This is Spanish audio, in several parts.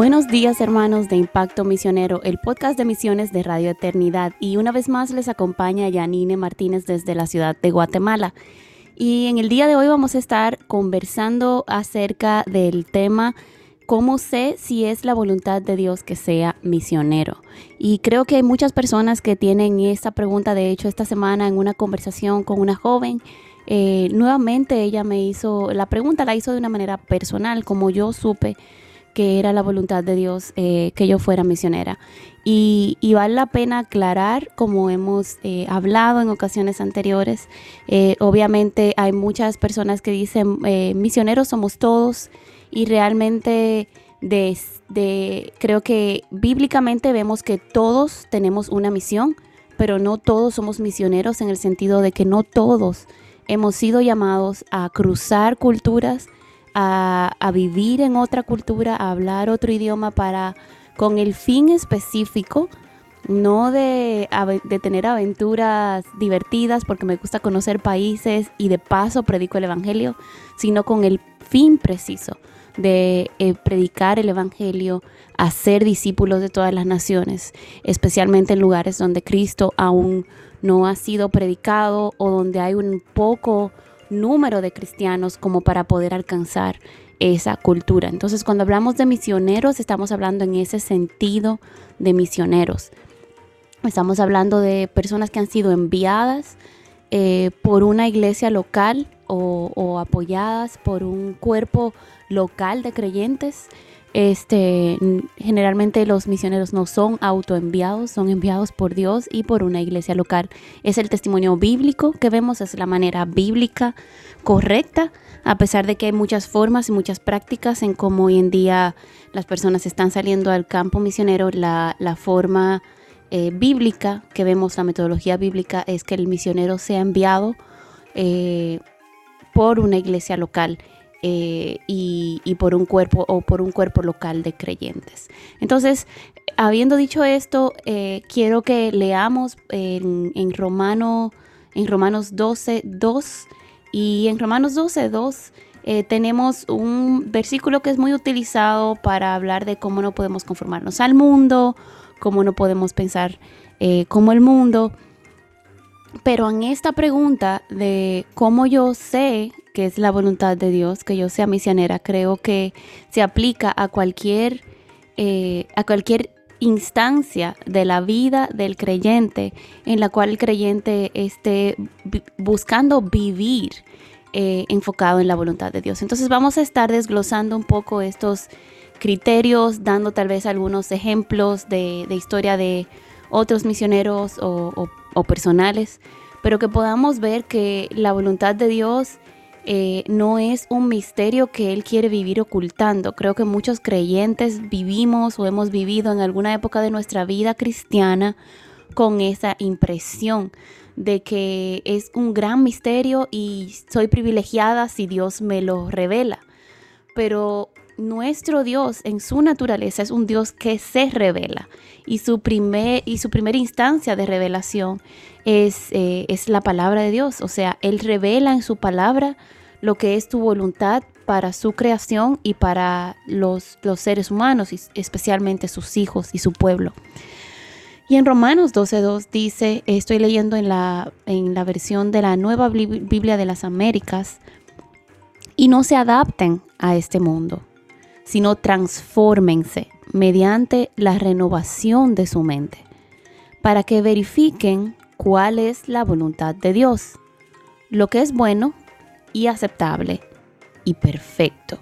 Buenos días hermanos de Impacto Misionero, el podcast de misiones de Radio Eternidad y una vez más les acompaña Yanine Martínez desde la ciudad de Guatemala. Y en el día de hoy vamos a estar conversando acerca del tema ¿Cómo sé si es la voluntad de Dios que sea misionero? Y creo que hay muchas personas que tienen esta pregunta, de hecho esta semana en una conversación con una joven, eh, nuevamente ella me hizo, la pregunta la hizo de una manera personal, como yo supe que era la voluntad de Dios eh, que yo fuera misionera. Y, vale la pena aclarar, como hemos eh, hablado en ocasiones anteriores, eh, obviamente hay muchas personas que dicen, misioneros somos todos, y realmente de, creo que bíblicamente vemos que todos tenemos una misión, pero no todos somos misioneros en el sentido de que no todos hemos sido llamados a cruzar culturas, a, vivir en otra cultura, a hablar otro idioma para con el fin específico no de, tener aventuras divertidas porque me gusta conocer países y de paso predico el Evangelio, sino con el fin preciso de eh, predicar el Evangelio, hacer discípulos de todas las naciones, especialmente en lugares donde Cristo aún no ha sido predicado o donde hay un poco número de cristianos como para poder alcanzar esa cultura. Entonces, cuando hablamos de misioneros, estamos hablando en ese sentido de misioneros. Estamos hablando de personas que han sido enviadas eh, por una iglesia local o, o apoyadas por un cuerpo local de creyentes este, generalmente los misioneros no son autoenviados, son enviados por Dios y por una iglesia local. Es el testimonio bíblico que vemos, es la manera bíblica correcta, a pesar de que hay muchas formas y muchas prácticas en cómo hoy en día las personas están saliendo al campo misionero, la, forma eh, bíblica que vemos, la metodología bíblica es que el misionero sea enviado eh, por una iglesia local eh, y, por un cuerpo o por un cuerpo local de creyentes. Entonces, habiendo dicho esto, eh, quiero que leamos en, en Romanos 12, 2 y en Romanos 12, 2 eh, tenemos un versículo que es muy utilizado para hablar de cómo no podemos conformarnos al mundo, cómo no podemos pensar como el mundo. Pero en esta pregunta de cómo yo sé es la voluntad de Dios, que yo sea misionera, creo que se aplica a cualquier, eh, a cualquier instancia de la vida del creyente en la cual el creyente esté buscando vivir eh, enfocado en la voluntad de Dios. Entonces vamos a estar desglosando un poco estos criterios, dando tal vez algunos ejemplos de, historia de otros misioneros o, o personales, pero que podamos ver que la voluntad de Dios eh, no es un misterio que Él quiere vivir ocultando. Creo que muchos creyentes vivimos o hemos vivido en alguna época de nuestra vida cristiana con esa impresión de que es un gran misterio y soy privilegiada si Dios me lo revela. Pero nuestro Dios en su naturaleza es un Dios que se revela y su, primer, y su primera instancia de revelación es, eh, es la palabra de Dios. O sea, Él revela en su palabra lo que es tu voluntad para su creación y para los, los seres humanos, especialmente sus hijos y su pueblo. Y en Romanos 12.2 dice, estoy leyendo en la, en la versión de la nueva Biblia de las Américas, y no se adapten a este mundo, sino transfórmense mediante la renovación de su mente, para que verifiquen cuál es la voluntad de Dios, lo que es bueno y aceptable y perfecto.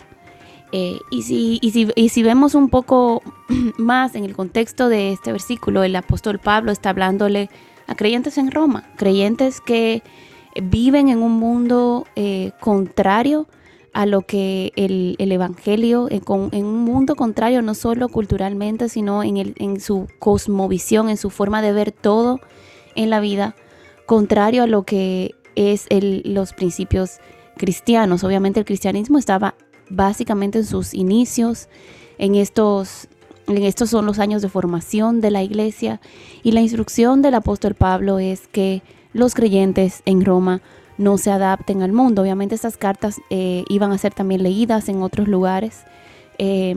Eh, y, si, y, si, vemos un poco más en el contexto de este versículo, el apóstol Pablo está hablándole a creyentes en Roma, creyentes que viven en un mundo eh, contrario a lo que el, Evangelio, en, en, un mundo contrario no solo culturalmente, sino en, el, en su cosmovisión, en su forma de ver todo en la vida, contrario a lo que es el, los principios cristianos. Obviamente el cristianismo estaba básicamente en sus inicios, en estos, en estos son los años de formación de la iglesia y la instrucción del apóstol Pablo es que los creyentes en Roma no se adapten al mundo. Obviamente estas cartas eh, iban a ser también leídas en otros lugares. Eh,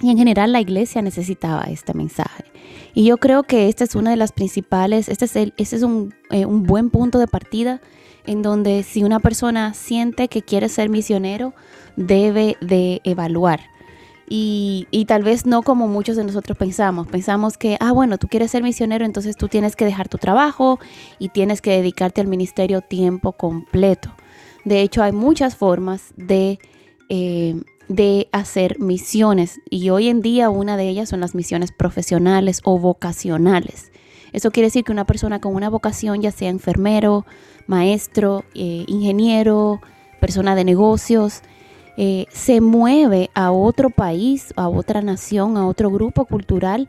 y en general la iglesia necesitaba este mensaje. Y yo creo que esta es una de las principales, este es, el, este es un, eh, un buen punto de partida en donde si una persona siente que quiere ser misionero, debe de evaluar. Y, y, tal vez no como muchos de nosotros pensamos. Pensamos que, ah, bueno, tú quieres ser misionero, entonces tú tienes que dejar tu trabajo y tienes que dedicarte al ministerio tiempo completo. De hecho, hay muchas formas de eh, de hacer misiones y hoy en día una de ellas son las misiones profesionales o vocacionales. Eso quiere decir que una persona con una vocación, ya sea enfermero, maestro, eh, ingeniero, persona de negocios, eh, se mueve a otro país, a otra nación, a otro grupo cultural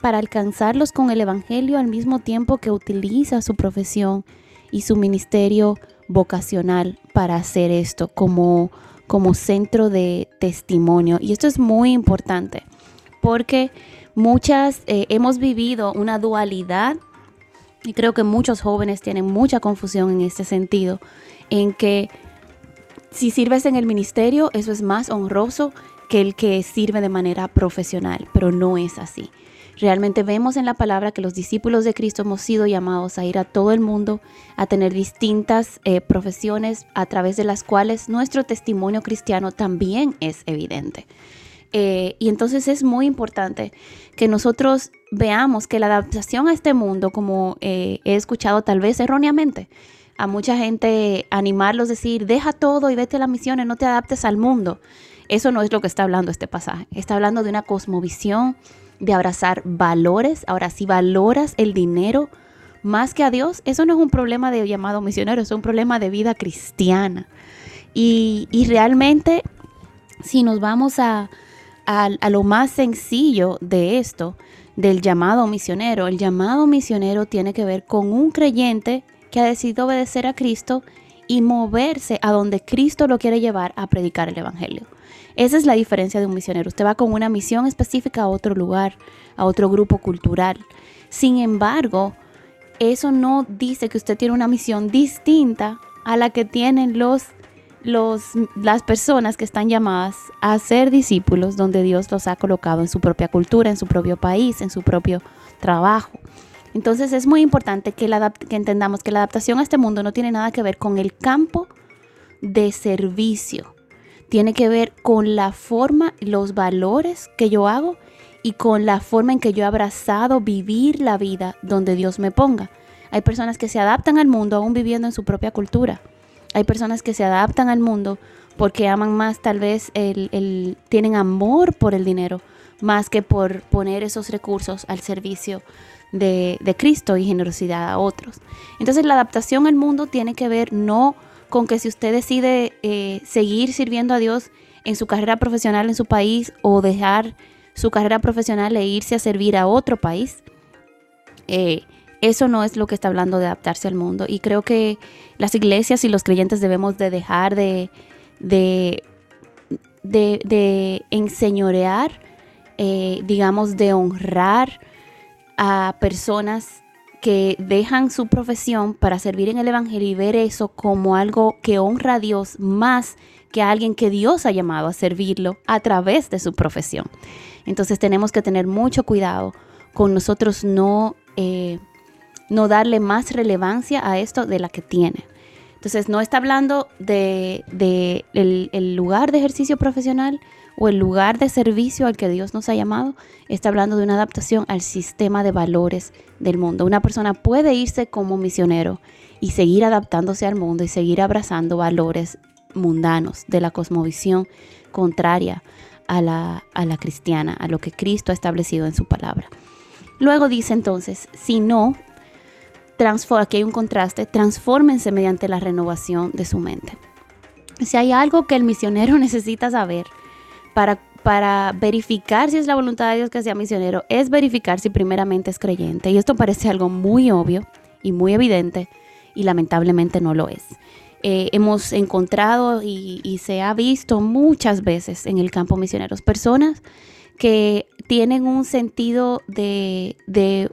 para alcanzarlos con el Evangelio al mismo tiempo que utiliza su profesión y su ministerio vocacional para hacer esto como como centro de testimonio. Y esto es muy importante porque muchas eh, hemos vivido una dualidad y creo que muchos jóvenes tienen mucha confusión en este sentido, en que si sirves en el ministerio, eso es más honroso que el que sirve de manera profesional, pero no es así. Realmente vemos en la palabra que los discípulos de Cristo hemos sido llamados a ir a todo el mundo, a tener distintas eh, profesiones a través de las cuales nuestro testimonio cristiano también es evidente. Eh, y entonces es muy importante que nosotros veamos que la adaptación a este mundo, como eh, he escuchado tal vez erróneamente, a mucha gente animarlos decir, deja todo y vete a la misión y no te adaptes al mundo. Eso no es lo que está hablando este pasaje. Está hablando de una cosmovisión, de abrazar valores. Ahora, si valoras el dinero más que a Dios, eso no es un problema de llamado misionero, es un problema de vida cristiana. Y, realmente, si nos vamos a, a lo más sencillo de esto, del llamado misionero, el llamado misionero tiene que ver con un creyente que ha decidido obedecer a Cristo y moverse a donde Cristo lo quiere llevar a predicar el Evangelio. Esa es la diferencia de un misionero. Usted va con una misión específica a otro lugar, a otro grupo cultural. Sin embargo, eso no dice que usted tiene una misión distinta a la que tienen los, las personas que están llamadas a ser discípulos donde Dios los ha colocado en su propia cultura, en su propio país, en su propio trabajo. Entonces es muy importante que, que entendamos que la adaptación a este mundo no tiene nada que ver con el campo de servicio tiene que ver con la forma, los valores que yo hago y con la forma en que yo he abrazado vivir la vida donde Dios me ponga. Hay personas que se adaptan al mundo aún viviendo en su propia cultura. Hay personas que se adaptan al mundo porque aman más, tal vez el, tienen amor por el dinero, más que por poner esos recursos al servicio de, de Cristo y generosidad a otros. Entonces la adaptación al mundo tiene que ver no con que si usted decide eh, seguir sirviendo a Dios en su carrera profesional en su país o dejar su carrera profesional e irse a servir a otro país, eh, eso no es lo que está hablando de adaptarse al mundo. Y creo que las iglesias y los creyentes debemos de dejar de, de, enseñorear, eh, digamos, de honrar a personas que dejan su profesión para servir en el Evangelio y ver eso como algo que honra a Dios más que a alguien que Dios ha llamado a servirlo a través de su profesión. Entonces tenemos que tener mucho cuidado con nosotros no, eh, no darle más relevancia a esto de la que tiene. Entonces no está hablando de, lugar de ejercicio profesional, o el lugar de servicio al que Dios nos ha llamado, está hablando de una adaptación al sistema de valores del mundo. Una persona puede irse como misionero y seguir adaptándose al mundo y seguir abrazando valores mundanos de la cosmovisión contraria a la, a la cristiana, a lo que Cristo ha establecido en su palabra. Luego dice entonces, si no, aquí hay un contraste, transfórmense mediante la renovación de su mente. Si hay algo que el misionero necesita saber, para, para verificar si es la voluntad de Dios que sea misionero, es verificar si primeramente es creyente. Y esto parece algo muy obvio y muy evidente y lamentablemente no lo es. Eh, hemos encontrado y, se ha visto muchas veces en el campo misioneros personas que tienen un sentido de, de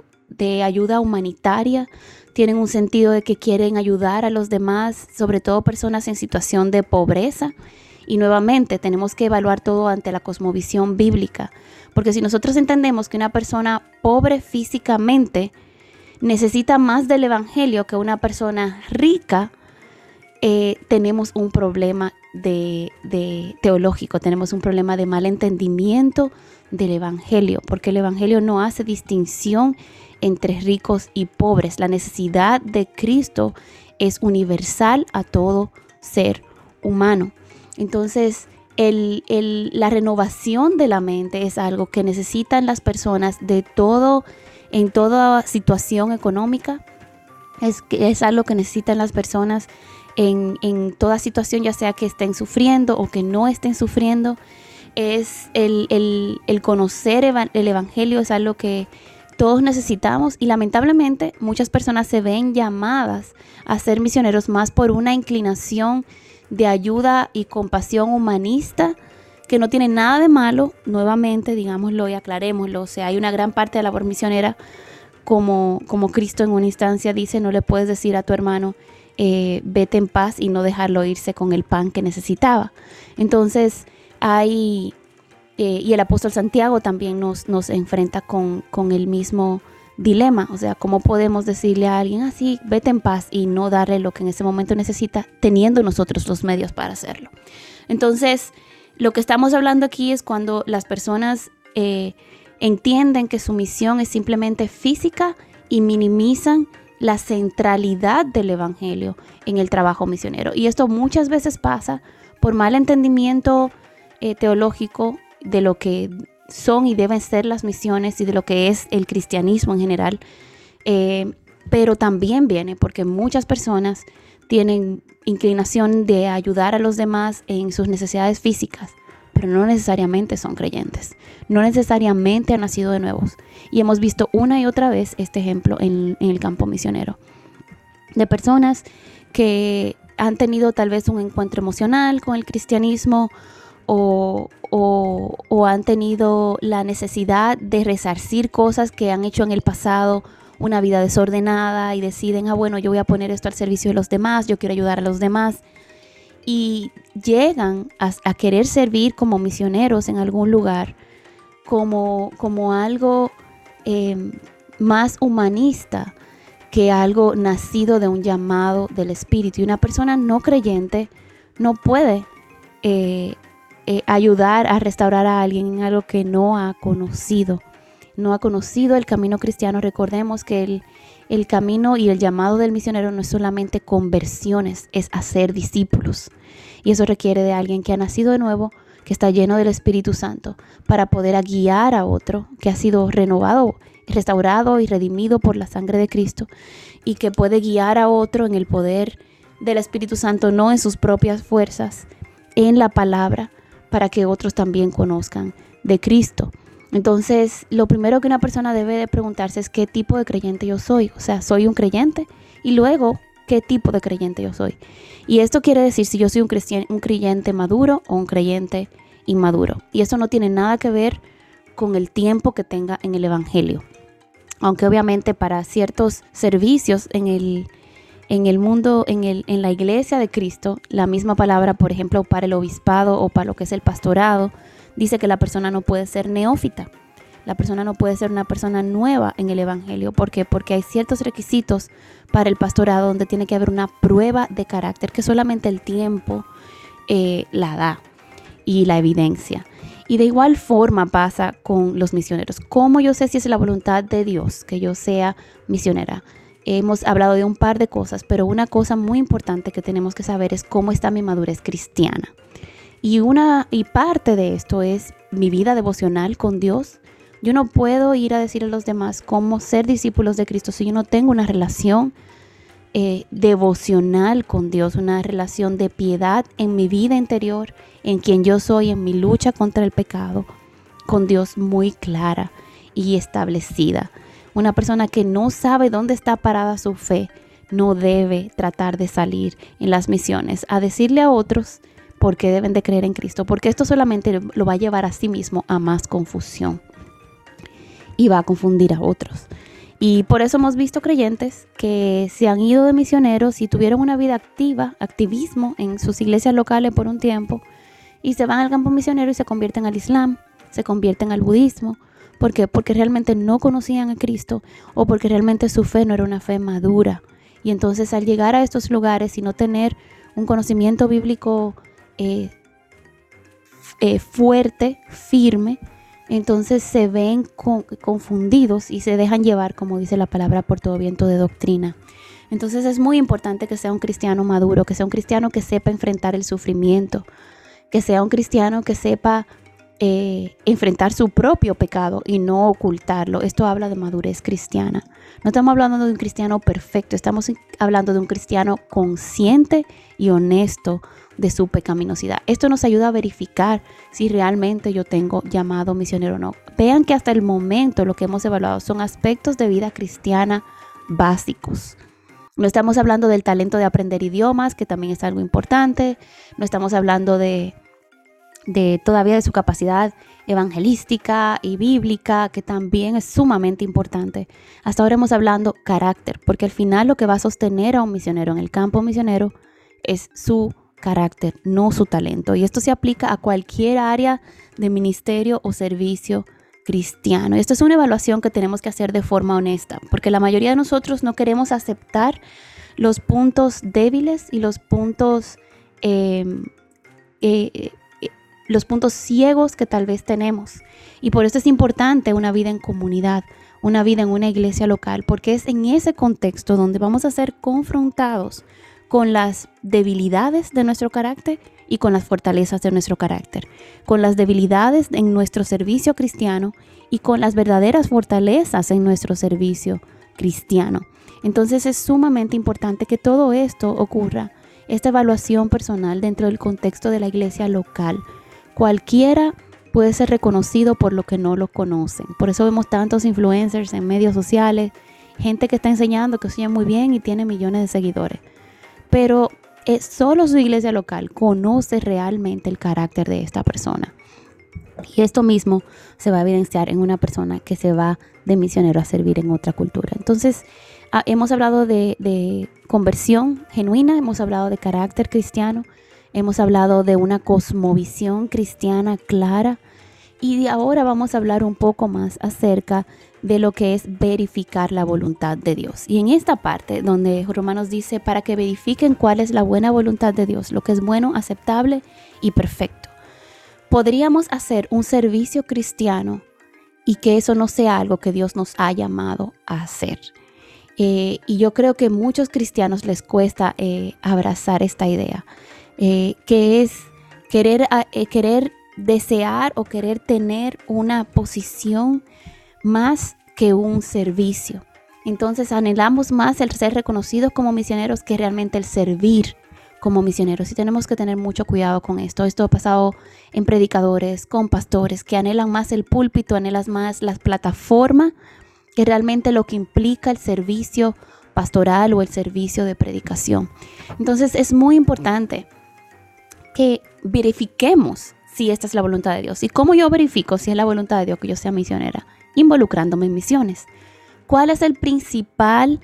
ayuda humanitaria, tienen un sentido de que quieren ayudar a los demás, sobre todo personas en situación de pobreza. Y nuevamente tenemos que evaluar todo ante la cosmovisión bíblica, porque si nosotros entendemos que una persona pobre físicamente necesita más del Evangelio que una persona rica, eh, tenemos un problema de, teológico, tenemos un problema de mal entendimiento del Evangelio, porque el Evangelio no hace distinción entre ricos y pobres. La necesidad de Cristo es universal a todo ser humano. Entonces, la renovación de la mente es algo que necesitan las personas de todo, en toda situación económica. Es, es algo que necesitan las personas en, toda situación, ya sea que estén sufriendo o que no estén sufriendo. Es el, el conocer el Evangelio, es algo que todos necesitamos y lamentablemente muchas personas se ven llamadas a ser misioneros más por una inclinación de ayuda y compasión humanista que no tiene nada de malo, nuevamente digámoslo y aclarémoslo, o sea, hay una gran parte de la labor misionera como, como Cristo en una instancia dice, no le puedes decir a tu hermano, eh, vete en paz y no dejarlo irse con el pan que necesitaba. Entonces hay eh, y el apóstol Santiago también nos, nos enfrenta con, el mismo dilema, o sea, ¿cómo podemos decirle a alguien así, vete en paz y no darle lo que en ese momento necesita, teniendo nosotros los medios para hacerlo? Entonces, lo que estamos hablando aquí es cuando las personas eh, entienden que su misión es simplemente física y minimizan la centralidad del Evangelio en el trabajo misionero. Y esto muchas veces pasa por mal entendimiento eh, teológico de lo que son y deben ser las misiones y de lo que es el cristianismo en general. Eh, pero también viene porque muchas personas tienen inclinación de ayudar a los demás en sus necesidades físicas, pero no necesariamente son creyentes, no necesariamente han nacido de nuevos. Y hemos visto una y otra vez este ejemplo en, en el campo misionero, de personas que han tenido tal vez un encuentro emocional con el cristianismo o, han tenido la necesidad de resarcir cosas que han hecho en el pasado, una vida desordenada y deciden, ah, bueno, yo voy a poner esto al servicio de los demás, yo quiero ayudar a los demás. Y llegan a, querer servir como misioneros en algún lugar, como, como algo em, más humanista que algo nacido de un llamado del Espíritu. Y una persona no creyente no puede eh, eh, ayudar a restaurar a alguien en algo que no ha conocido. No ha conocido el camino cristiano. Recordemos que el, el camino y el llamado del misionero no es solamente conversiones, es hacer discípulos. Y eso requiere de alguien que ha nacido de nuevo, que está lleno del Espíritu Santo, para poder guiar a otro que ha sido renovado, restaurado y redimido por la sangre de Cristo, y que puede guiar a otro en el poder del Espíritu Santo, no en sus propias fuerzas, en la palabra, para que otros también conozcan de Cristo. Entonces, lo primero que una persona debe de preguntarse es qué tipo de creyente yo soy. O sea, soy un creyente y luego, ¿qué tipo de creyente yo soy? Y esto quiere decir si yo soy un, un creyente maduro o un creyente inmaduro. Y eso no tiene nada que ver con el tiempo que tenga en el Evangelio. Aunque obviamente para ciertos servicios en el, en el mundo, en, el, en la iglesia de Cristo, la misma palabra, por ejemplo, para el obispado o para lo que es el pastorado, dice que la persona no puede ser neófita. La persona no puede ser una persona nueva en el Evangelio. ¿Por qué? Porque hay ciertos requisitos para el pastorado donde tiene que haber una prueba de carácter que solamente el tiempo eh, la da y la evidencia. Y de igual forma pasa con los misioneros. ¿Cómo yo sé si es la voluntad de Dios que yo sea misionera? Hemos hablado de un par de cosas, pero una cosa muy importante que tenemos que saber es cómo está mi madurez cristiana. Y una y parte de esto es mi vida devocional con Dios. Yo no puedo ir a decir a los demás cómo ser discípulos de Cristo si yo no tengo una relación eh, devocional con Dios, una relación de piedad en mi vida interior, en quien yo soy, en mi lucha contra el pecado, con Dios muy clara y establecida. Una persona que no sabe dónde está parada su fe no debe tratar de salir en las misiones a decirle a otros por qué deben de creer en Cristo, porque esto solamente lo va a llevar a sí mismo a más confusión y va a confundir a otros. Y por eso hemos visto creyentes que se han ido de misioneros y tuvieron una vida activa, activismo en sus iglesias locales por un tiempo, y se van al campo misionero y se convierten al Islam, se convierten al budismo. ¿Por qué? Porque realmente no conocían a Cristo o porque realmente su fe no era una fe madura. Y entonces al llegar a estos lugares y no tener un conocimiento bíblico eh, eh, fuerte, firme, entonces se ven confundidos y se dejan llevar, como dice la palabra, por todo viento de doctrina. Entonces es muy importante que sea un cristiano maduro, que sea un cristiano que sepa enfrentar el sufrimiento, que sea un cristiano que sepa eh, enfrentar su propio pecado y no ocultarlo. Esto habla de madurez cristiana. No estamos hablando de un cristiano perfecto, estamos hablando de un cristiano consciente y honesto de su pecaminosidad. Esto nos ayuda a verificar si realmente yo tengo llamado misionero o no. Vean que hasta el momento lo que hemos evaluado son aspectos de vida cristiana básicos. No estamos hablando del talento de aprender idiomas, que también es algo importante. No estamos hablando de, de todavía de su capacidad evangelística y bíblica, que también es sumamente importante. Hasta ahora hemos hablado carácter, porque al final lo que va a sostener a un misionero en el campo misionero es su carácter, no su talento. Y esto se aplica a cualquier área de ministerio o servicio cristiano. Y esto es una evaluación que tenemos que hacer de forma honesta, porque la mayoría de nosotros no queremos aceptar los puntos débiles y los puntos, eh, eh, los puntos ciegos que tal vez tenemos. Y por eso es importante una vida en comunidad, una vida en una iglesia local, porque es en ese contexto donde vamos a ser confrontados con las debilidades de nuestro carácter y con las fortalezas de nuestro carácter, con las debilidades en nuestro servicio cristiano y con las verdaderas fortalezas en nuestro servicio cristiano. Entonces es sumamente importante que todo esto ocurra, esta evaluación personal dentro del contexto de la iglesia local. Cualquiera puede ser reconocido por lo que no lo conocen. Por eso vemos tantos influencers en medios sociales, gente que está enseñando que oye muy bien y tiene millones de seguidores pero es solo su iglesia local conoce realmente el carácter de esta persona. Y esto mismo se va a evidenciar en una persona que se va de misionero a servir en otra cultura. Entonces, ah, hemos hablado de, conversión genuina, hemos hablado de carácter cristiano, hemos hablado de una cosmovisión cristiana clara. Y ahora vamos a hablar un poco más acerca de lo que es verificar la voluntad de Dios. Y en esta parte donde Romanos dice para que verifiquen cuál es la buena voluntad de Dios, lo que es bueno, aceptable y perfecto. Podríamos hacer un servicio cristiano y que eso no sea algo que Dios nos ha llamado a hacer. Eh, y yo creo que muchos cristianos les cuesta eh, abrazar esta idea, eh, que es querer, querer desear o querer tener una posición más que un servicio. Entonces anhelamos más el ser reconocidos como misioneros que realmente el servir como misioneros. Y tenemos que tener mucho cuidado con esto. Esto ha pasado en predicadores, con pastores, que anhelan más el púlpito, anhelan más las plataformas que realmente lo que implica el servicio pastoral o el servicio de predicación. Entonces es muy importante que verifiquemos si esta es la voluntad de Dios. ¿Y cómo yo verifico si es la voluntad de Dios que yo sea misionera? Involucrándome en misiones. ¿Cuál es el principal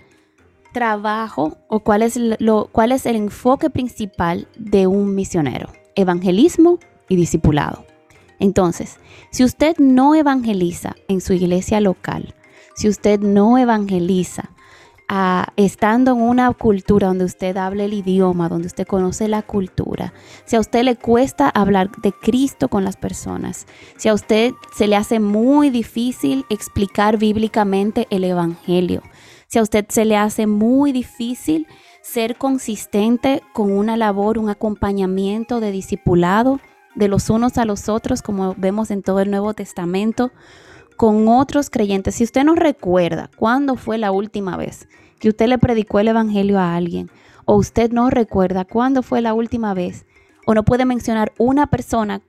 trabajo o cuál es, lo, cuál es el enfoque principal de un misionero? Evangelismo y discipulado. Entonces, si usted no evangeliza en su iglesia local, si usted no evangeliza estando en una cultura donde usted hable el idioma, donde usted conoce la cultura, si a usted le cuesta hablar de Cristo con las personas, si a usted se le hace muy difícil explicar bíblicamente el Evangelio, si a usted se le hace muy difícil ser consistente con una labor, un acompañamiento de discipulado de los unos a los otros, como vemos en todo el Nuevo Testamento, con otros creyentes. Si usted no recuerda cuándo fue la última vez que usted le predicó el Evangelio a alguien, o usted no recuerda cuándo fue la última vez, o no puede mencionar una persona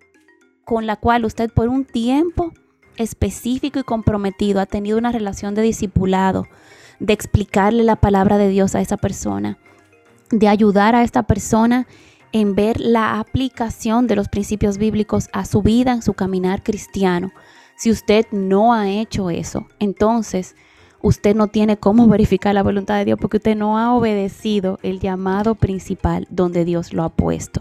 con la cual usted por un tiempo específico y comprometido ha tenido una relación de discipulado, de explicarle la palabra de Dios a esa persona, de ayudar a esta persona en ver la aplicación de los principios bíblicos a su vida, en su caminar cristiano. Si usted no ha hecho eso, entonces usted no tiene cómo verificar la voluntad de Dios porque usted no ha obedecido el llamado principal donde Dios lo ha puesto.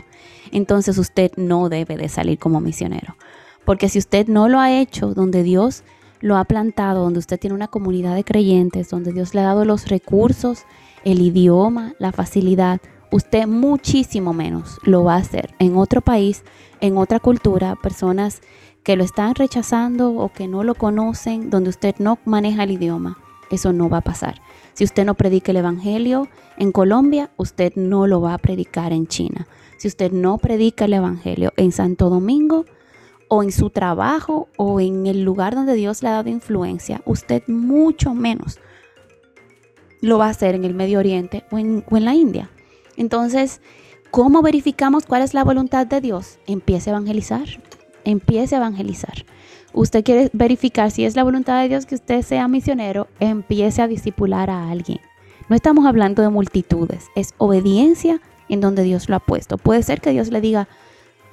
Entonces usted no debe de salir como misionero. Porque si usted no lo ha hecho donde Dios lo ha plantado, donde usted tiene una comunidad de creyentes, donde Dios le ha dado los recursos, el idioma, la facilidad, usted muchísimo menos lo va a hacer en otro país, en otra cultura, personas que lo están rechazando o que no lo conocen, donde usted no maneja el idioma. Eso no va a pasar. Si usted no predica el Evangelio en Colombia, usted no lo va a predicar en China. Si usted no predica el Evangelio en Santo Domingo o en su trabajo o en el lugar donde Dios le ha dado influencia, usted mucho menos lo va a hacer en el Medio Oriente o en, la India. Entonces, ¿cómo verificamos cuál es la voluntad de Dios? Empiece a evangelizar. Empiece a evangelizar. Usted quiere verificar si es la voluntad de Dios que usted sea misionero, empiece a discipular a alguien. No estamos hablando de multitudes, es obediencia en donde Dios lo ha puesto. Puede ser que Dios le diga,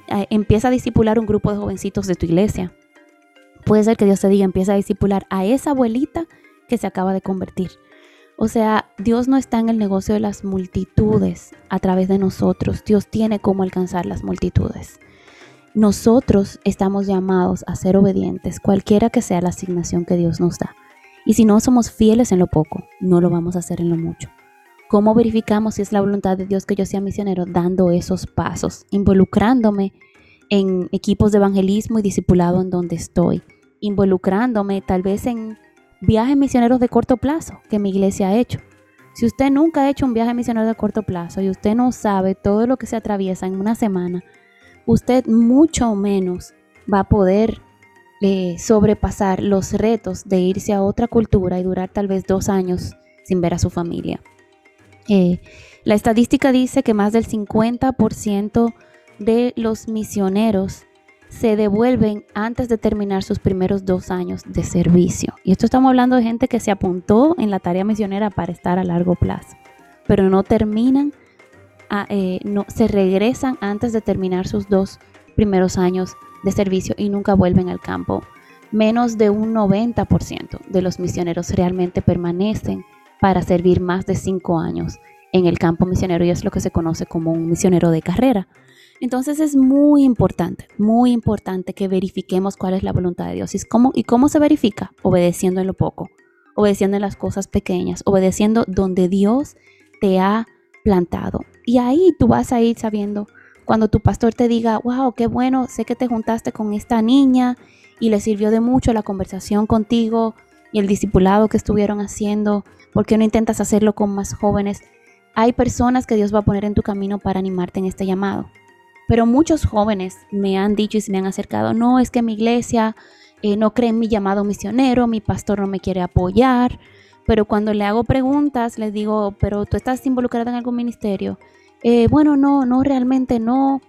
eh, empieza a discipular un grupo de jovencitos de tu iglesia. Puede ser que Dios te diga, empieza a discipular a esa abuelita que se acaba de convertir. O sea, Dios no está en el negocio de las multitudes a través de nosotros. Dios tiene cómo alcanzar las multitudes. Nosotros estamos llamados a ser obedientes, cualquiera que sea la asignación que Dios nos da. Y si no somos fieles en lo poco, no lo vamos a hacer en lo mucho. ¿Cómo verificamos si es la voluntad de Dios que yo sea misionero? Dando esos pasos, involucrándome en equipos de evangelismo y discipulado en donde estoy, involucrándome tal vez en viajes misioneros de corto plazo que mi iglesia ha hecho. Si usted nunca ha hecho un viaje misionero de corto plazo y usted no sabe todo lo que se atraviesa en una semana, usted mucho menos va a poder eh, sobrepasar los retos de irse a otra cultura y durar tal vez dos años sin ver a su familia. Eh, la estadística dice que más del 50% de los misioneros se devuelven antes de terminar sus primeros dos años de servicio. Y esto estamos hablando de gente que se apuntó en la tarea misionera para estar a largo plazo, pero no terminan, eh, no, se regresan antes de terminar sus dos primeros años de servicio y nunca vuelven al campo. Menos de un 90% de los misioneros realmente permanecen para servir más de cinco años en el campo misionero y es lo que se conoce como un misionero de carrera. Entonces es muy importante, muy importante que verifiquemos cuál es la voluntad de Dios. ¿Y cómo, y cómo se verifica? Obedeciendo en lo poco, obedeciendo en las cosas pequeñas, obedeciendo donde Dios te ha plantado. Y ahí tú vas a ir sabiendo cuando tu pastor te diga, wow, qué bueno, sé que te juntaste con esta niña y le sirvió de mucho la conversación contigo y el discipulado que estuvieron haciendo, ¿por qué no intentas hacerlo con más jóvenes? Hay personas que Dios va a poner en tu camino para animarte en este llamado. Pero muchos jóvenes me han dicho y se me han acercado, no, es que mi iglesia eh, no cree en mi llamado misionero, mi pastor no me quiere apoyar. Pero cuando le hago preguntas, les digo, pero tú estás involucrada en algún ministerio. Eh, bueno, no, no, realmente no.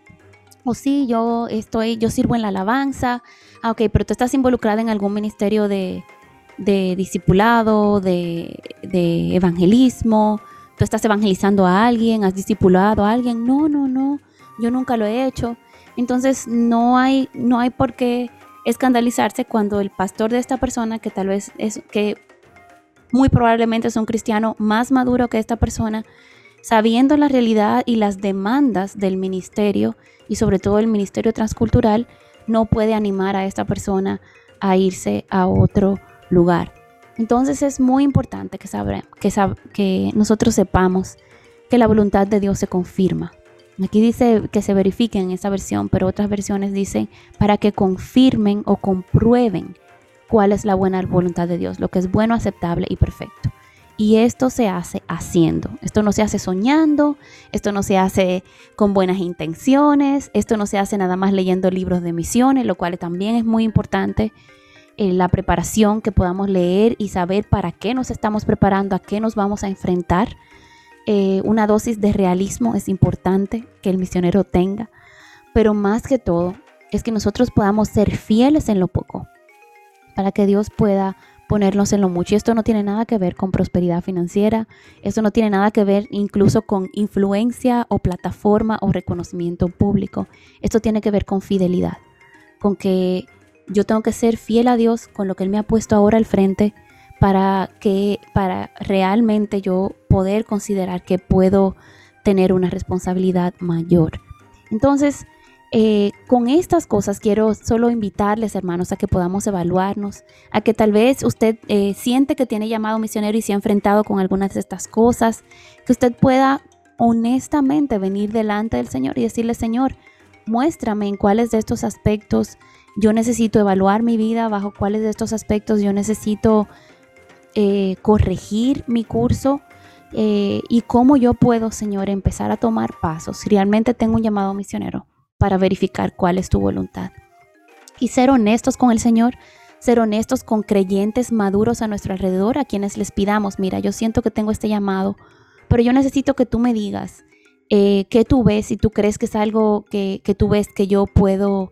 O sí, yo estoy, yo sirvo en la alabanza. Ah, ok, pero tú estás involucrada en algún ministerio de, de discipulado, de, de evangelismo. Tú estás evangelizando a alguien, has discipulado a alguien. No, no, no yo nunca lo he hecho. Entonces no hay, no hay por qué escandalizarse cuando el pastor de esta persona, que tal vez es, que muy probablemente es un cristiano más maduro que esta persona, sabiendo la realidad y las demandas del ministerio y sobre todo el ministerio transcultural, no puede animar a esta persona a irse a otro lugar. Entonces es muy importante que, que, que nosotros sepamos que la voluntad de Dios se confirma Aquí dice que se verifiquen en esa versión, pero otras versiones dicen para que confirmen o comprueben cuál es la buena voluntad de Dios, lo que es bueno, aceptable y perfecto. Y esto se hace haciendo. Esto no se hace soñando, esto no se hace con buenas intenciones, esto no se hace nada más leyendo libros de misiones, lo cual también es muy importante. Eh, la preparación que podamos leer y saber para qué nos estamos preparando, a qué nos vamos a enfrentar eh, una dosis de realismo es importante que el misionero tenga, pero más que todo es que nosotros podamos ser fieles en lo poco, para que Dios pueda ponernos en lo mucho. Y esto no tiene nada que ver con prosperidad financiera, esto no tiene nada que ver incluso con influencia o plataforma o reconocimiento público. Esto tiene que ver con fidelidad, con que yo tengo que ser fiel a Dios con lo que Él me ha puesto ahora al frente para que para realmente yo poder considerar que puedo tener una responsabilidad mayor. Entonces, eh, con estas cosas quiero solo invitarles, hermanos, a que podamos evaluarnos, a que tal vez usted eh, siente que tiene llamado misionero y se ha enfrentado con algunas de estas cosas, que usted pueda honestamente venir delante del Señor y decirle, Señor, muéstrame en cuáles de estos aspectos yo necesito evaluar mi vida, bajo cuáles de estos aspectos yo necesito eh, corregir mi curso. y cómo yo puedo, Señor, empezar a tomar pasos. Si realmente tengo un llamado misionero, para verificar cuál es tu voluntad. Y ser honestos con el Señor, ser honestos con creyentes maduros a nuestro alrededor, a quienes les pidamos, mira, yo siento que tengo este llamado, pero yo necesito que tú me digas eh, qué tú ves, si tú crees que es algo que, que tú ves que yo puedo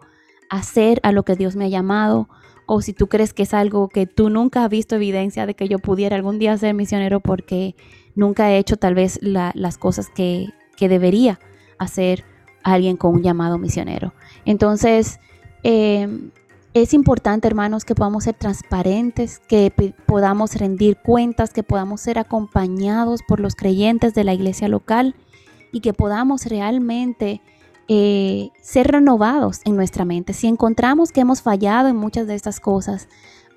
hacer a lo que Dios me ha llamado, o si tú crees que es algo que tú nunca has visto evidencia de que yo pudiera algún día ser misionero porque nunca he hecho tal vez las cosas que, que debería hacer alguien con un llamado misionero. Entonces, eh, es importante, hermanos, que podamos ser transparentes, que podamos rendir cuentas, que podamos ser acompañados por los creyentes de la iglesia local y que podamos realmente eh, ser renovados en nuestra mente. Si encontramos que hemos fallado en muchas de estas cosas,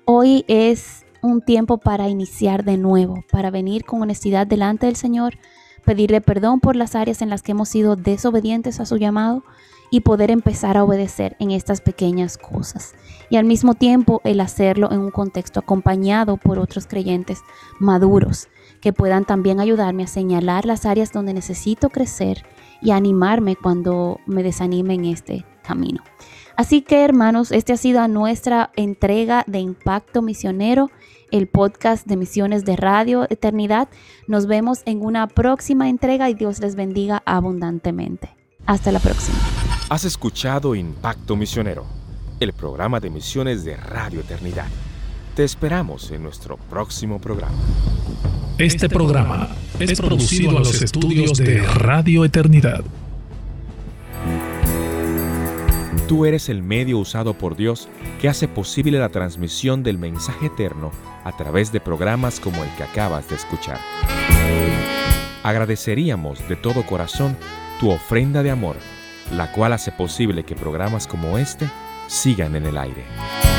hoy es un tiempo para iniciar de nuevo, para venir con honestidad delante del Señor, pedirle perdón por las áreas en las que hemos sido desobedientes a su llamado y poder empezar a obedecer en estas pequeñas cosas. Y al mismo tiempo el hacerlo en un contexto acompañado por otros creyentes maduros que puedan también ayudarme a señalar las áreas donde necesito crecer y animarme cuando me desanime en este camino. Así que hermanos, esta ha sido nuestra entrega de Impacto Misionero el podcast de Misiones de Radio Eternidad. Nos vemos en una próxima entrega y Dios les bendiga abundantemente. Hasta la próxima. Has escuchado Impacto Misionero, el programa de misiones de Radio Eternidad. Te esperamos en nuestro próximo programa. Este programa es producido en los estudios de Radio Eternidad. Tú eres el medio usado por Dios que hace posible la transmisión del mensaje eterno a través de programas como el que acabas de escuchar. Agradeceríamos de todo corazón tu ofrenda de amor, la cual hace posible que programas como este sigan en el aire.